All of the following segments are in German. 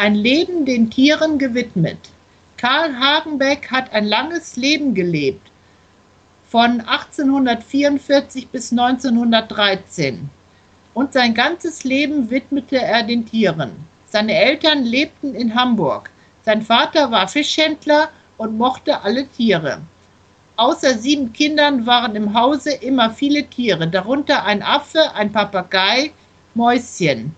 Ein Leben den Tieren gewidmet. Karl Hagenbeck hat ein langes Leben gelebt, von 1844 bis 1913. Und sein ganzes Leben widmete er den Tieren. Seine Eltern lebten in Hamburg. Sein Vater war Fischhändler und mochte alle Tiere. Außer sieben Kindern waren im Hause immer viele Tiere, darunter ein Affe, ein Papagei, Mäuschen.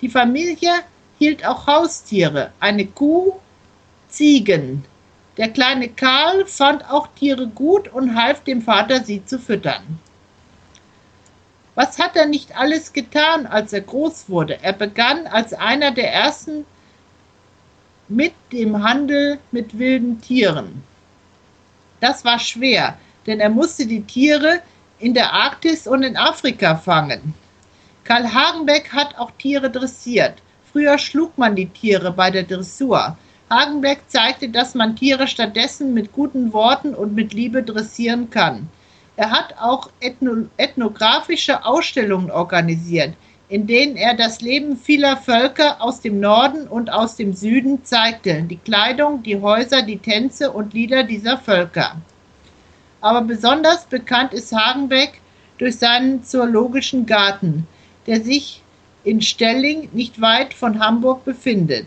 Die Familie hielt auch Haustiere, eine Kuh, Ziegen. Der kleine Karl fand auch Tiere gut und half dem Vater, sie zu füttern. Was hat er nicht alles getan, als er groß wurde? Er begann als einer der ersten mit dem Handel mit wilden Tieren. Das war schwer, denn er musste die Tiere in der Arktis und in Afrika fangen. Karl Hagenbeck hat auch Tiere dressiert. Früher schlug man die Tiere bei der Dressur. Hagenbeck zeigte, dass man Tiere stattdessen mit guten Worten und mit Liebe dressieren kann. Er hat auch ethno ethnografische Ausstellungen organisiert, in denen er das Leben vieler Völker aus dem Norden und aus dem Süden zeigte, die Kleidung, die Häuser, die Tänze und Lieder dieser Völker. Aber besonders bekannt ist Hagenbeck durch seinen zoologischen Garten, der sich in Stelling nicht weit von Hamburg befindet.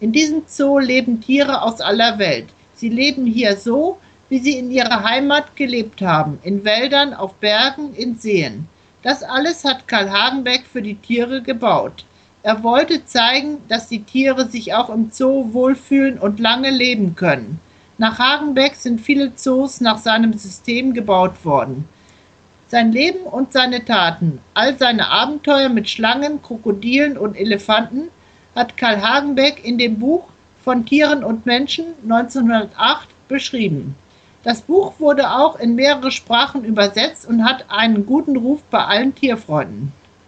In diesem Zoo leben Tiere aus aller Welt. Sie leben hier so, wie sie in ihrer Heimat gelebt haben, in Wäldern, auf Bergen, in Seen. Das alles hat Karl Hagenbeck für die Tiere gebaut. Er wollte zeigen, dass die Tiere sich auch im Zoo wohlfühlen und lange leben können. Nach Hagenbeck sind viele Zoos nach seinem System gebaut worden. Sein Leben und seine Taten, all seine Abenteuer mit Schlangen, Krokodilen und Elefanten hat Karl Hagenbeck in dem Buch von Tieren und Menschen 1908 beschrieben. Das Buch wurde auch in mehrere Sprachen übersetzt und hat einen guten Ruf bei allen Tierfreunden.